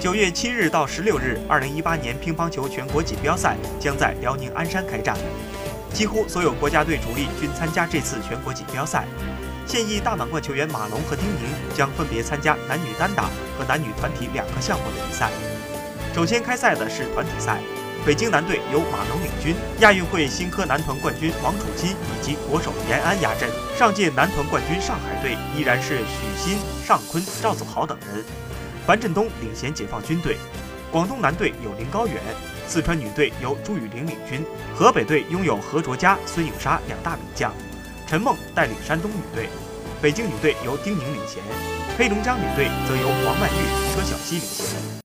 九月七日到十六日，二零一八年乒乓球全国锦标赛将在辽宁鞍山开战。几乎所有国家队主力均参加这次全国锦标赛。现役大满贯球员马龙和丁宁将分别参加男女单打和男女团体两个项目的比赛。首先开赛的是团体赛，北京男队由马龙领军，亚运会新科男团冠军王楚钦以及国手延安压阵。上届男团冠军上海队依然是许昕、尚坤、赵子豪等人。樊振东领衔解放军队，广东男队有林高远，四川女队由朱雨玲领军，河北队拥有何卓佳、孙颖莎两大名将，陈梦带领山东女队，北京女队由丁宁领衔，黑龙江女队则由王曼昱、车晓曦领衔。